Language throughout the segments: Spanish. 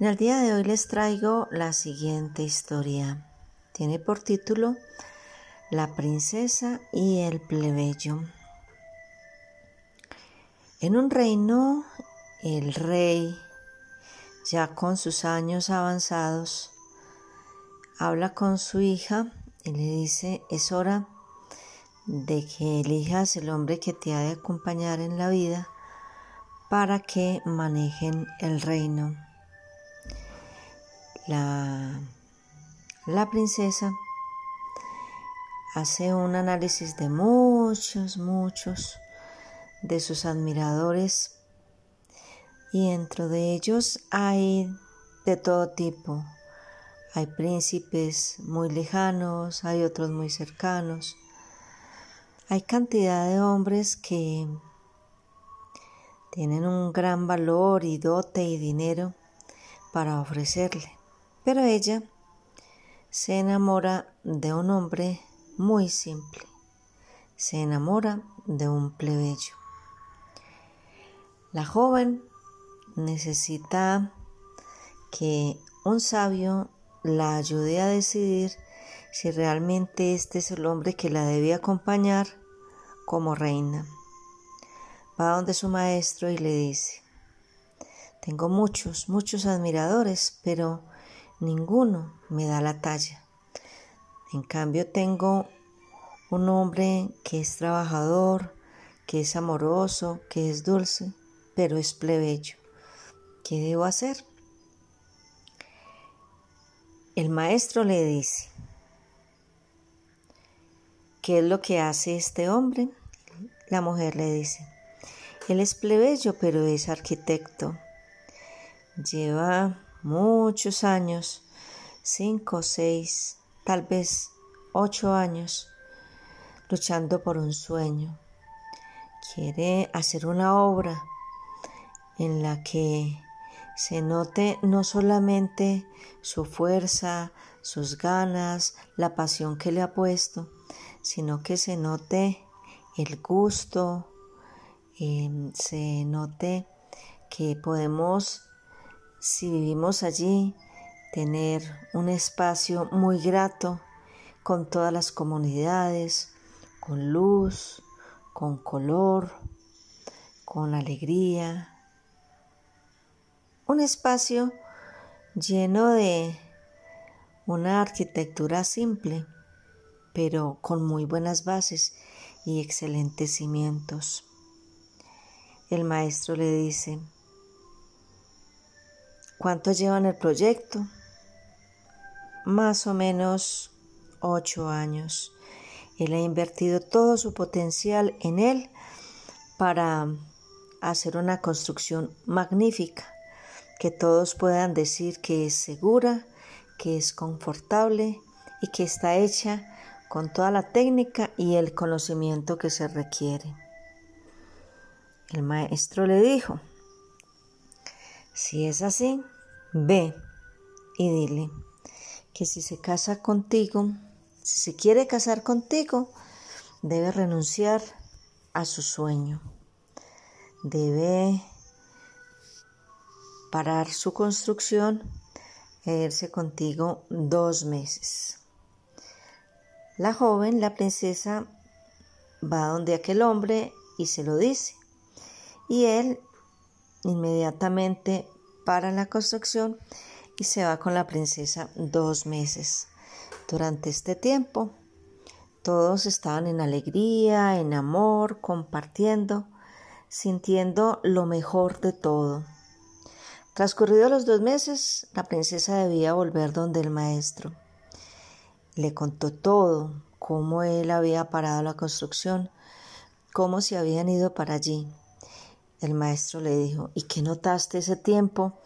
En el día de hoy les traigo la siguiente historia. Tiene por título La princesa y el plebeyo. En un reino, el rey, ya con sus años avanzados, habla con su hija y le dice, es hora de que elijas el hombre que te ha de acompañar en la vida para que manejen el reino. La, la princesa hace un análisis de muchos, muchos de sus admiradores y dentro de ellos hay de todo tipo. Hay príncipes muy lejanos, hay otros muy cercanos. Hay cantidad de hombres que tienen un gran valor y dote y dinero para ofrecerle. Pero ella se enamora de un hombre muy simple. Se enamora de un plebeyo. La joven necesita que un sabio la ayude a decidir si realmente este es el hombre que la debe acompañar como reina. Va donde su maestro y le dice, tengo muchos, muchos admiradores, pero ninguno me da la talla. En cambio tengo un hombre que es trabajador, que es amoroso, que es dulce, pero es plebeyo. ¿Qué debo hacer? El maestro le dice, ¿qué es lo que hace este hombre? La mujer le dice, él es plebeyo, pero es arquitecto. Lleva muchos años, cinco, seis, tal vez ocho años, luchando por un sueño. Quiere hacer una obra en la que se note no solamente su fuerza, sus ganas, la pasión que le ha puesto, sino que se note el gusto, em, se note que podemos, si vivimos allí, tener un espacio muy grato con todas las comunidades, con luz, con color, con alegría, un espacio lleno de una arquitectura simple, pero con muy buenas bases y excelentes cimientos. El maestro le dice, ¿cuánto llevan el proyecto? Más o menos ocho años. Él ha invertido todo su potencial en él para hacer una construcción magnífica que todos puedan decir que es segura, que es confortable y que está hecha con toda la técnica y el conocimiento que se requiere. El maestro le dijo, si es así, ve y dile que si se casa contigo, si se quiere casar contigo, debe renunciar a su sueño, debe parar su construcción e irse contigo dos meses. La joven, la princesa, va donde aquel hombre y se lo dice. Y él inmediatamente para la construcción y se va con la princesa dos meses. Durante este tiempo, todos estaban en alegría, en amor, compartiendo, sintiendo lo mejor de todo. Transcurridos los dos meses, la princesa debía volver donde el maestro. Le contó todo, cómo él había parado la construcción, cómo se habían ido para allí. El maestro le dijo, ¿y qué notaste ese tiempo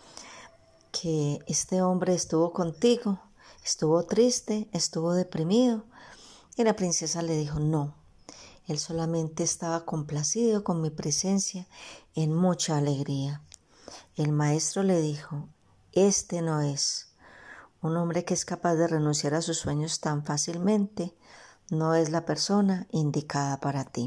que este hombre estuvo contigo, estuvo triste, estuvo deprimido. Y la princesa le dijo, no, él solamente estaba complacido con mi presencia en mucha alegría. El maestro le dijo, este no es. Un hombre que es capaz de renunciar a sus sueños tan fácilmente no es la persona indicada para ti.